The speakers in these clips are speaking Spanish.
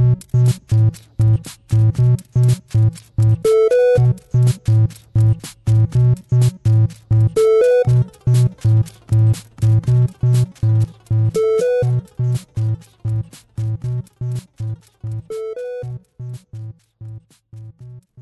Thank you.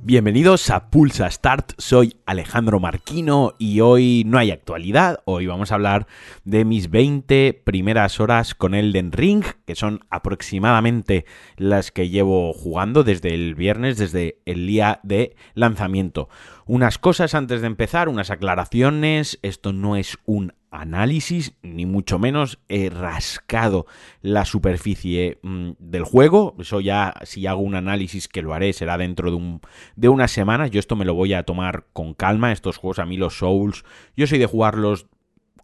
Bienvenidos a Pulsa Start, soy Alejandro Marquino y hoy no hay actualidad, hoy vamos a hablar de mis 20 primeras horas con Elden Ring, que son aproximadamente las que llevo jugando desde el viernes, desde el día de lanzamiento. Unas cosas antes de empezar, unas aclaraciones, esto no es un análisis, ni mucho menos he rascado la superficie mm, del juego. Eso ya, si hago un análisis que lo haré, será dentro de, un, de unas semanas. Yo esto me lo voy a tomar con calma. Estos juegos, a mí los Souls, yo soy de jugarlos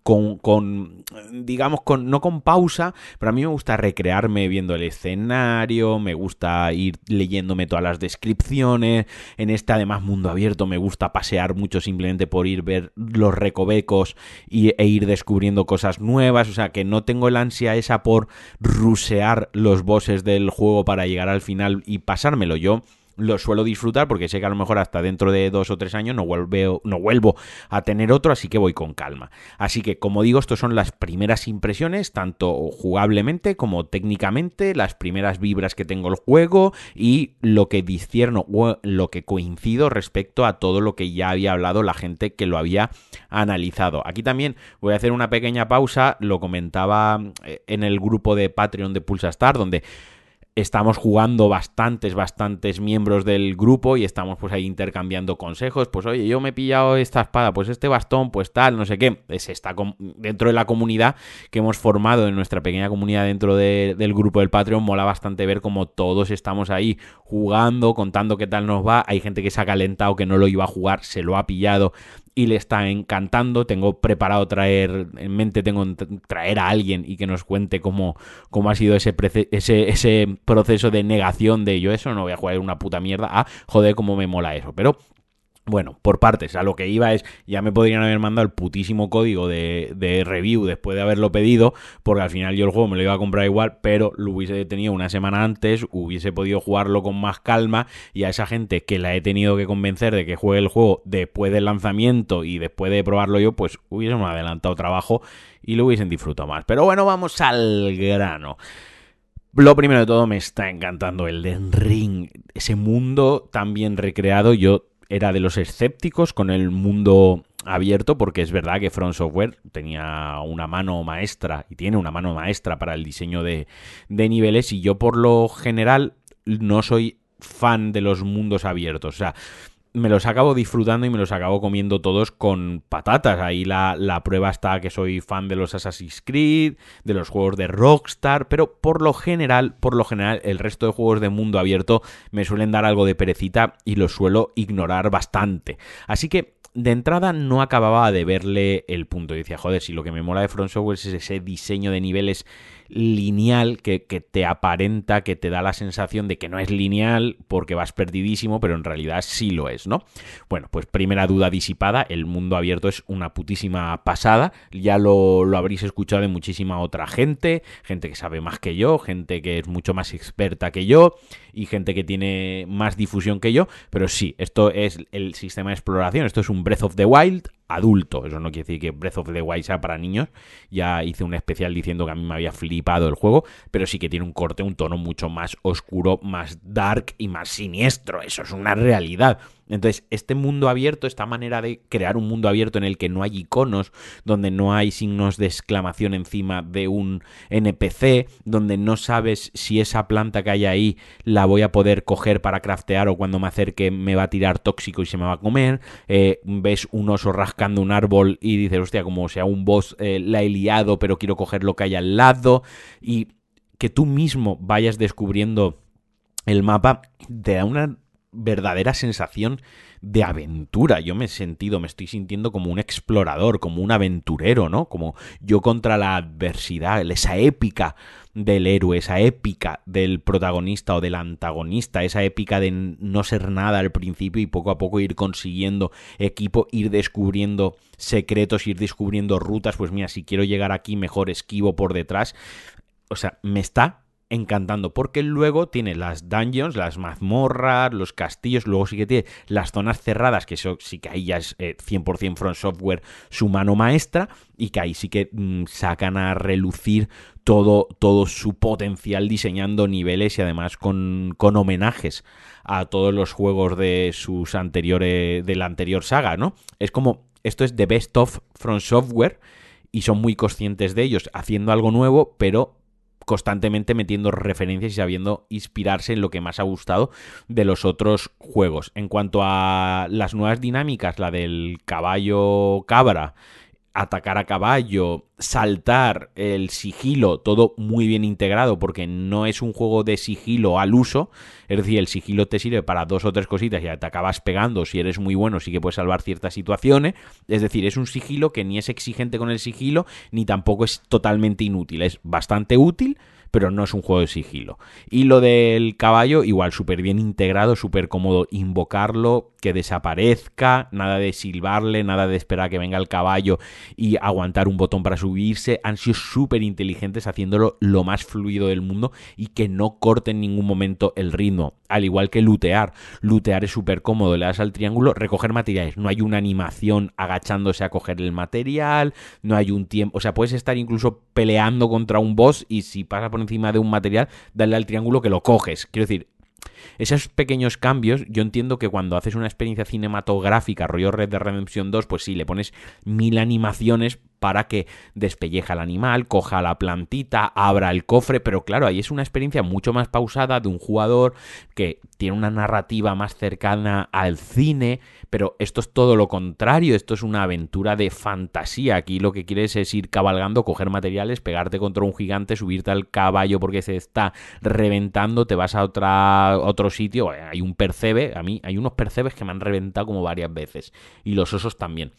con, con, digamos, con, no con pausa, pero a mí me gusta recrearme viendo el escenario, me gusta ir leyéndome todas las descripciones, en este además mundo abierto me gusta pasear mucho simplemente por ir ver los recovecos y, e ir descubriendo cosas nuevas, o sea que no tengo el ansia esa por rusear los bosses del juego para llegar al final y pasármelo yo lo suelo disfrutar porque sé que a lo mejor hasta dentro de dos o tres años no vuelvo, no vuelvo a tener otro, así que voy con calma. Así que, como digo, estos son las primeras impresiones, tanto jugablemente como técnicamente, las primeras vibras que tengo el juego y lo que discierno, lo que coincido respecto a todo lo que ya había hablado la gente que lo había analizado. Aquí también voy a hacer una pequeña pausa, lo comentaba eh, en el grupo de Patreon de Pulsa Star, donde estamos jugando bastantes, bastantes miembros del grupo y estamos pues ahí intercambiando consejos, pues oye, yo me he pillado esta espada, pues este bastón, pues tal, no sé qué, se está dentro de la comunidad que hemos formado en nuestra pequeña comunidad dentro del grupo del Patreon, mola bastante ver cómo todos estamos ahí jugando, contando qué tal nos va, hay gente que se ha calentado, que no lo iba a jugar, se lo ha pillado y le está encantando. Tengo preparado traer, en mente tengo traer a alguien y que nos cuente cómo, cómo ha sido ese, ese, ese proceso de negación de yo eso no voy a jugar una puta mierda. Ah, joder, cómo me mola eso. Pero bueno, por partes, a lo que iba es, ya me podrían haber mandado el putísimo código de, review después de haberlo pedido, porque al final yo el juego me lo iba a comprar igual, pero lo hubiese tenido una semana antes, hubiese podido jugarlo con más calma y a esa gente que la he tenido que convencer de que juegue el juego después del lanzamiento y después de probarlo yo, pues hubiésemos adelantado trabajo y lo hubiesen disfrutado más. Pero bueno, vamos al grano. Lo primero de todo, me está encantando el Den Ring, ese mundo tan bien recreado. Yo era de los escépticos con el mundo abierto porque es verdad que Front Software tenía una mano maestra y tiene una mano maestra para el diseño de, de niveles y yo por lo general no soy fan de los mundos abiertos. O sea, me los acabo disfrutando y me los acabo comiendo todos con patatas. Ahí la, prueba está que soy fan de los Assassin's Creed, de los juegos de Rockstar, pero por lo general, por lo general, el resto de juegos de mundo abierto me suelen dar algo de perecita y los suelo ignorar bastante. Así que de entrada no acababa de verle el punto. Decía, joder, si lo que me mola de Front es ese diseño de niveles lineal que, te aparenta, que te da la sensación de que no es lineal porque vas perdidísimo, pero en realidad sí lo es, ¿no? Bueno, pues primera duda disipada, el mundo abierto es una putísima pasada, ya lo, lo habréis escuchado de muchísima otra gente, gente que sabe más que yo, gente que es mucho más experta que yo y gente que tiene más difusión que yo, pero sí, esto es el sistema de exploración, esto es un Breath of the Wild adulto. Eso no quiere decir que Breath of the Wild sea para niños. Ya hice un especial diciendo que a mí me había flipado el juego, pero sí que tiene un corte, un tono mucho más oscuro, más dark y más siniestro. Eso es una realidad. Entonces, este mundo abierto, esta manera de crear un mundo abierto en el que no hay iconos, donde no hay signos de exclamación encima de un NPC, donde no sabes si esa planta que hay ahí la voy a poder coger para craftear o cuando me acerque me va a tirar tóxico y se me va a comer, eh, ves un oso rascando un árbol y dices, hostia, como sea un boss eh, la he liado, pero quiero coger lo que hay al lado, y que tú mismo vayas descubriendo el mapa te da una verdadera sensación de aventura. Yo me he sentido, me estoy sintiendo como un explorador, como un aventurero, ¿no? Como yo contra la adversidad, esa épica del héroe, esa épica del protagonista o del antagonista, esa épica de no ser nada al principio y poco a poco ir consiguiendo equipo, ir descubriendo secretos, ir descubriendo rutas, pues mira, si quiero llegar aquí mejor esquivo por detrás. O sea, me está encantando, porque luego tiene las dungeons, las mazmorras, los castillos, luego sí que tiene las zonas cerradas, que eso sí que ahí ya es 100% eh, Front Software su mano maestra, y que ahí sí que mm, sacan a relucir todo, todo su potencial diseñando niveles y además con, con homenajes a todos los juegos de sus anteriores, de la anterior saga, ¿no? Es como, esto es The Best of Front Software, y son muy conscientes de ellos haciendo algo nuevo, pero constantemente metiendo referencias y sabiendo inspirarse en lo que más ha gustado de los otros juegos. En cuanto a las nuevas dinámicas, la del caballo cabra atacar a caballo, saltar, el sigilo, todo muy bien integrado porque no es un juego de sigilo al uso, es decir, el sigilo te sirve para dos o tres cositas y te acabas pegando, si eres muy bueno sí que puedes salvar ciertas situaciones, es decir, es un sigilo que ni es exigente con el sigilo ni tampoco es totalmente inútil, es bastante útil, pero no es un juego de sigilo. Y lo del caballo, igual, súper bien integrado, súper cómodo invocarlo, que desaparezca, nada de silbarle, nada de esperar a que venga el caballo y aguantar un botón para subirse. Han sido súper inteligentes haciéndolo lo más fluido del mundo y que no corte en ningún momento el ritmo. Al igual que lootear. Lootear es súper cómodo, le das al triángulo, recoger materiales. No hay una animación agachándose a coger el material, no hay un tiempo. O sea, puedes estar incluso peleando contra un boss y si pasa por encima de un material, dale al triángulo que lo coges. Quiero decir, esos pequeños cambios, yo entiendo que cuando haces una experiencia cinematográfica, rollo Red de Redemption 2, pues sí, le pones mil animaciones para que despelleja al animal, coja la plantita, abra el cofre, pero claro, ahí es una experiencia mucho más pausada de un jugador que tiene una narrativa más cercana al cine, pero esto es todo lo contrario, esto es una aventura de fantasía, aquí lo que quieres es ir cabalgando, coger materiales, pegarte contra un gigante, subirte al caballo porque se está reventando, te vas a otro sitio, hay un percebe, a mí hay unos percebes que me han reventado como varias veces, y los osos también.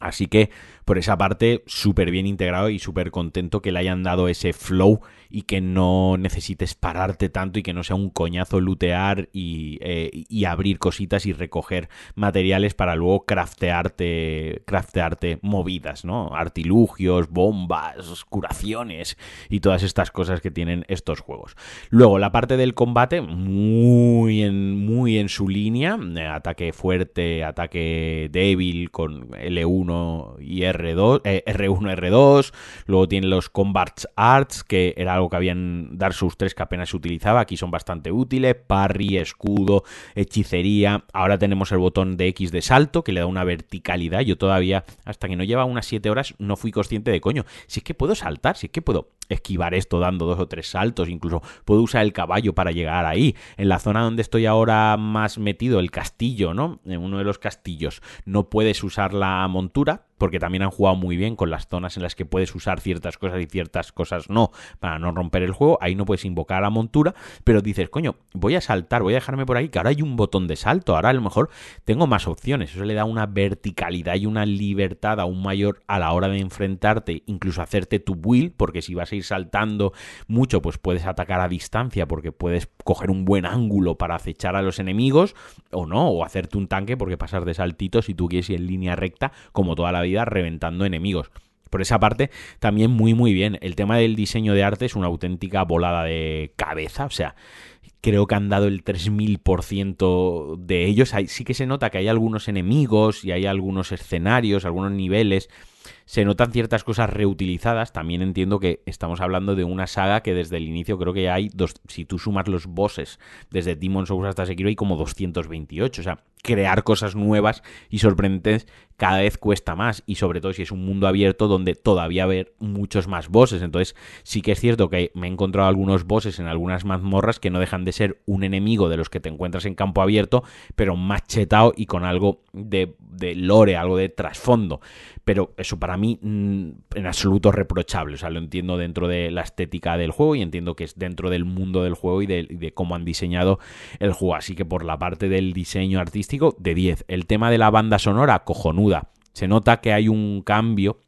Así que por esa parte, súper bien integrado y súper contento que le hayan dado ese flow y que no necesites pararte tanto y que no sea un coñazo lootear y, eh, y abrir cositas y recoger materiales para luego craftearte, craftearte movidas, ¿no? Artilugios, bombas, curaciones y todas estas cosas que tienen estos juegos. Luego, la parte del combate, muy en, muy en su línea, eh, ataque fuerte, ataque débil con L1 y R2, R1, R2, luego tiene los Combat Arts, que era algo que habían Dark Souls 3 que apenas se utilizaba, aquí son bastante útiles, parry, escudo, hechicería, ahora tenemos el botón de X de salto, que le da una verticalidad, yo todavía, hasta que no lleva unas 7 horas, no fui consciente de coño, si es que puedo saltar, si es que puedo esquivar esto dando dos o tres saltos, incluso puedo usar el caballo para llegar ahí. En la zona donde estoy ahora más metido, el castillo, ¿no? En uno de los castillos, no puedes usar la montura, porque también han jugado muy bien con las zonas en las que puedes usar ciertas cosas y ciertas cosas no, para no romper el juego. Ahí no puedes invocar a la montura, pero dices, coño, voy a saltar, voy a dejarme por ahí, que ahora hay un botón de salto, ahora a lo mejor tengo más opciones. Eso le da una verticalidad y una libertad aún mayor a la hora de enfrentarte, incluso hacerte tu build, porque si vas a ir saltando mucho, pues puedes atacar a distancia, porque puedes coger un buen ángulo para acechar a los enemigos, o no, o hacerte un tanque, porque pasar de saltitos si tú quieres ir en línea recta, como toda la vida reventando enemigos. Por esa parte, también muy muy bien. El tema del diseño de arte es una auténtica volada de cabeza. O sea, creo que han dado el 3000% de ellos. sí que se nota que hay algunos enemigos y hay algunos escenarios, algunos niveles se notan ciertas cosas reutilizadas. También entiendo que estamos hablando de una saga que desde el inicio creo que hay, dos, si tú sumas los bosses desde Demon's Souls hasta Sekiro, hay como 228. O sea, crear cosas nuevas y sorprendentes cada vez cuesta más y sobre todo si es un mundo abierto donde todavía haber muchos más bosses. Entonces sí que es cierto que me he encontrado algunos bosses en algunas mazmorras que no dejan de ser un enemigo de los que te encuentras en campo abierto, pero más chetado y con algo de, de lore, algo de trasfondo. Pero eso para mí mm, en absoluto reprochable. O sea, lo entiendo dentro de la estética del juego y entiendo que es dentro del mundo del juego y de, de cómo han diseñado el juego. Así que por la parte del diseño artístico, de 10. El tema de la banda sonora, cojonuda. Se nota que hay un cambio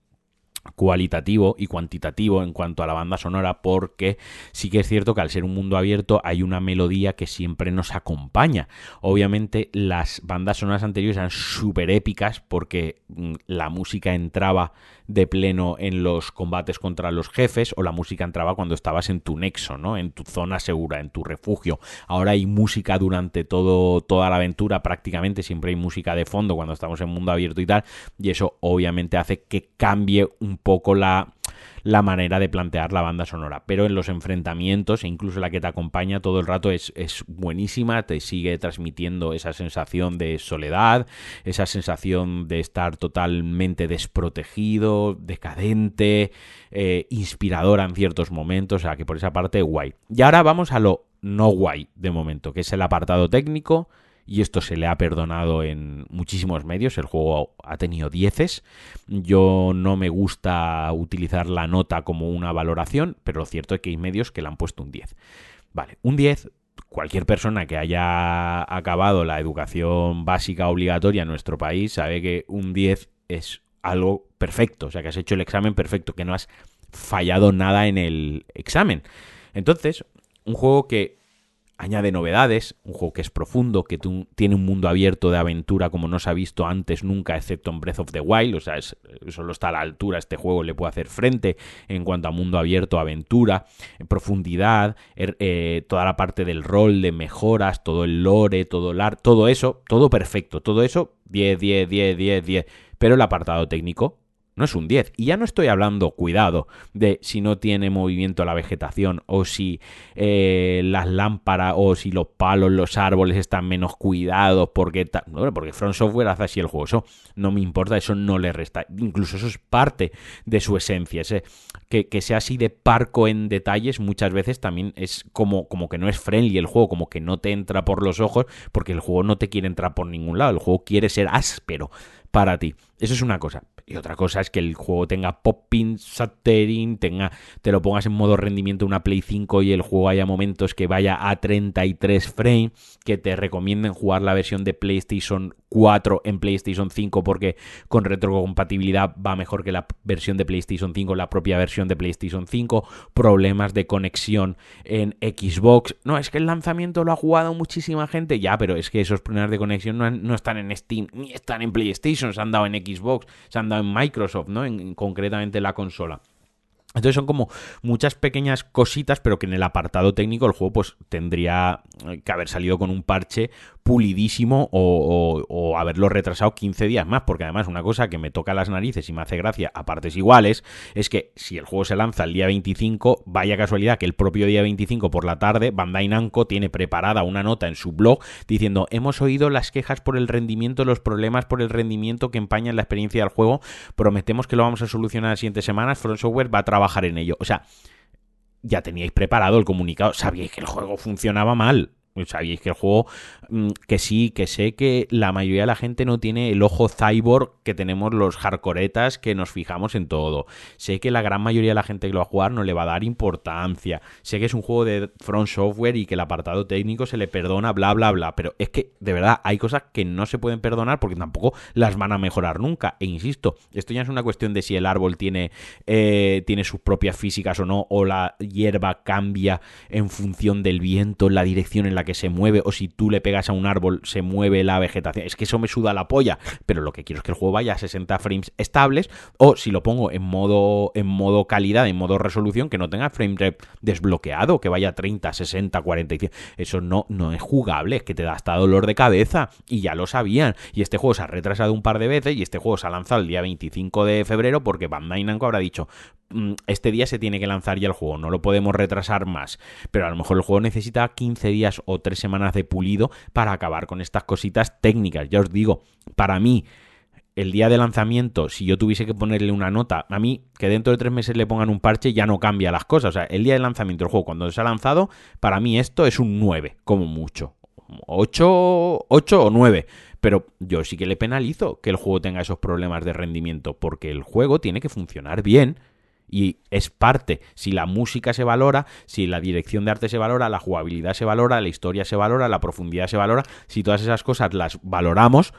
cualitativo y cuantitativo en cuanto a la banda sonora porque sí que es cierto que al ser un mundo abierto hay una melodía que siempre nos acompaña. Obviamente las bandas sonoras anteriores eran súper épicas porque mm, la música entraba de pleno en los combates contra los jefes o la música entraba cuando estabas en tu nexo, ¿no? En tu zona segura, en tu refugio. Ahora hay música durante todo, toda la aventura, prácticamente siempre hay música de fondo cuando estamos en mundo abierto y tal, y eso obviamente hace que cambie un poco la la manera de plantear la banda sonora. Pero en los enfrentamientos, e incluso la que te acompaña todo el rato, es, buenísima, te sigue transmitiendo esa sensación de soledad, esa sensación de estar totalmente desprotegido, decadente, eh, inspiradora en ciertos momentos, o sea que por esa parte guay. Y ahora vamos a lo no guay de momento, que es el apartado técnico y esto se le ha perdonado en muchísimos medios. El juego ha tenido dieces. Yo no me gusta utilizar la nota como una valoración, pero lo cierto es que hay medios que le han puesto un 10. Vale, un 10 cualquier persona que haya acabado la educación básica obligatoria en nuestro país sabe que un 10 es algo perfecto, o sea que has hecho el examen perfecto, que no has fallado nada en el examen. Entonces, un juego que añade novedades, un juego que es profundo, que tiene un mundo abierto de aventura como no se ha visto antes nunca, excepto en Breath of the Wild, o sea, solo está a la altura, este juego le puede hacer frente en cuanto a mundo abierto, aventura, profundidad, er, eh, toda la parte del rol, de mejoras, todo el lore, todo el art, todo eso, todo perfecto, todo eso, 10, 10, 10, 10, 10, pero el apartado técnico no es un 10. Y ya no estoy hablando, cuidado, de si no tiene movimiento la vegetación o si eh, las lámparas o si los palos, los árboles están menos cuidados porque, porque Front Software hace así el juego. Eso no me importa, eso no le resta. Incluso eso es parte de su esencia. Ese, que, que, sea así de parco en detalles muchas veces también es como, como que no es friendly el juego, como que no te entra por los ojos porque el juego no te quiere entrar por ningún lado. El juego quiere ser áspero para ti. Eso es una cosa. Y otra cosa es que el juego tenga popping, stuttering, tenga, te lo pongas en modo rendimiento una Play 5 y el juego haya momentos que vaya a 33 frames, que te recomienden jugar la versión de PlayStation 4 en PlayStation 5 porque con retrocompatibilidad va mejor que la versión de PlayStation 5, la propia versión de PlayStation 5, problemas de conexión en Xbox. No, es que el lanzamiento lo ha jugado muchísima gente, ya, pero es que esos problemas de conexión no, no están en Steam ni están en PlayStation, se han dado en Xbox, se han dado en Microsoft, ¿no? En, concretamente la consola. Entonces son como muchas pequeñas cositas, pero que en el apartado técnico el juego pues tendría que haber salido con un parche pulidísimo o, haberlo retrasado 15 días más, porque además una cosa que me toca las narices y me hace gracia a partes iguales es que si el juego se lanza el día 25, vaya casualidad que el propio día 25 por la tarde Bandai Namco tiene preparada una nota en su blog diciendo hemos oído las quejas por el rendimiento, los problemas por el rendimiento que empañan la experiencia del juego, prometemos que lo vamos a solucionar las siguientes semanas, Front Software va a trabajar en ello. O sea, ya teníais preparado el comunicado, sabíais que el juego funcionaba mal, Sabéis que el juego, mm, que sí, que sé que la mayoría de la gente no tiene el ojo cyborg que tenemos los hardcoretas que nos fijamos en todo. Sé que la gran mayoría de la gente que lo va a jugar no le va a dar importancia. Sé que es un juego de Front Software y que el apartado técnico se le perdona, bla, bla, bla. Pero es que, de verdad, hay cosas que no se pueden perdonar porque tampoco las van a mejorar nunca. E insisto, esto ya es una cuestión de si el árbol tiene, eh, tiene sus propias físicas o no, o la hierba cambia en función del viento, la dirección en la que se mueve o si tú le pegas a un árbol se mueve la vegetación. Es que eso me suda la polla, pero lo que quiero es que el juego vaya a 60 frames estables o si lo pongo en modo en modo calidad, en modo resolución que no tenga frame rate desbloqueado, que vaya a 30, 60, 45. Eso no no es jugable, es que te da hasta dolor de cabeza y ya lo sabían. Y este juego se ha retrasado un par de veces y este juego se ha lanzado el día 25 de febrero porque Bandai Namco habrá dicho Mm, este día se tiene que lanzar ya el juego, no lo podemos retrasar más, pero a lo mejor el juego necesita 15 días o 3 semanas de pulido para acabar con estas cositas técnicas. Ya os digo, para mí, el día de lanzamiento, si yo tuviese que ponerle una nota, a mí que dentro de tres meses le pongan un parche ya no cambia las cosas. O sea, el día de lanzamiento del juego, cuando se ha lanzado, para mí esto es un 9, como mucho. 8, 8 o 9. Pero yo sí que le penalizo que el juego tenga esos problemas de rendimiento, porque el juego tiene que funcionar bien y es parte. Si la música se valora, si la dirección de arte se valora, la jugabilidad se valora, la historia se valora, la profundidad se valora, si todas esas cosas las valoramos,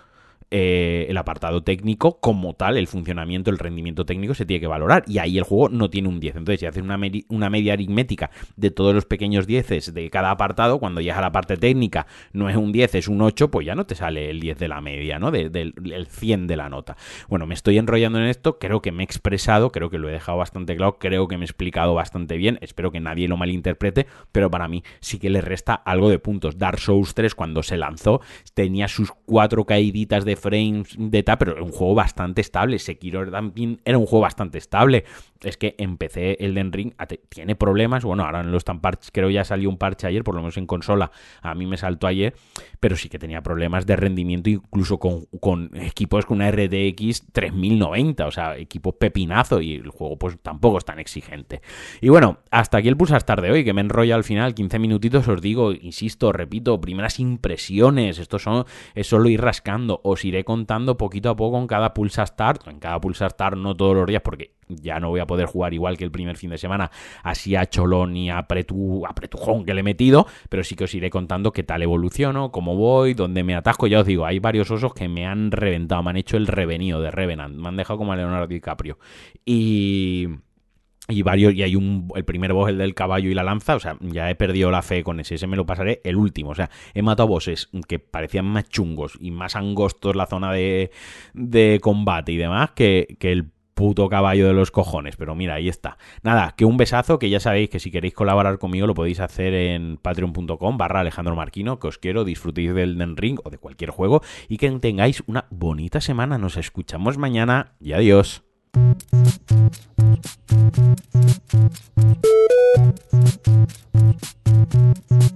eh, el apartado técnico como tal, el funcionamiento, el rendimiento técnico se tiene que valorar. Y ahí el juego no tiene un 10. Entonces, si haces una, media aritmética de todos los pequeños 10 de cada apartado, cuando llegas a la parte técnica no es un 10, es un 8, pues ya no te sale el 10 de la media, ¿no? del 100 de la nota. Bueno, me estoy enrollando en esto, creo que me he expresado, creo que lo he dejado bastante claro, creo que me he explicado bastante bien, espero que nadie lo malinterprete, pero para mí sí que le resta algo de puntos. Dark Souls 3 cuando se lanzó tenía sus cuatro caíditas de frames de tal, pero era un juego bastante estable. Sekiro también era un juego bastante estable. Es que empecé Elden Ring, tiene problemas. Bueno, ahora no están parches, creo ya salió un parche ayer, por lo menos en consola. A mí me saltó ayer, pero sí que tenía problemas de rendimiento, incluso con, equipos con una RTX 3090, o sea, equipos pepinazo, y el juego, pues tampoco es tan exigente. Y bueno, hasta aquí el Pulsar de hoy, que me enrolla al final, 15 minutitos, os digo, insisto, repito, primeras impresiones. Esto son, solo ir rascando. Os iré contando poquito a poco en cada Pulsa Start. En cada Pulsa Start, no todos los días, porque ya no voy a poder jugar igual que el primer fin de semana, así a cholón y a, pretu, a pretujón que le he metido, pero sí que os iré contando qué tal evoluciono, cómo voy, dónde me atasco. Ya os digo, hay varios osos que me han reventado, me han hecho el revenido de Revenant, me han dejado como a Leonardo DiCaprio. Y y varios, y hay un, el primer boss, el del caballo y la lanza, o sea, ya he perdido la fe con ese, ese me lo pasaré el último, o sea, he matado bosses que parecían más chungos y más angostos la zona de, de combate y demás que, que el puto caballo de los cojones, pero mira, ahí está. Nada, que un besazo, que ya sabéis que si queréis colaborar conmigo lo podéis hacer en patreon.com barra Alejandro Marquino, que os quiero, disfrutéis del Den Ring o de cualquier juego y que tengáis una bonita semana. Nos escuchamos mañana y adiós. Thank you.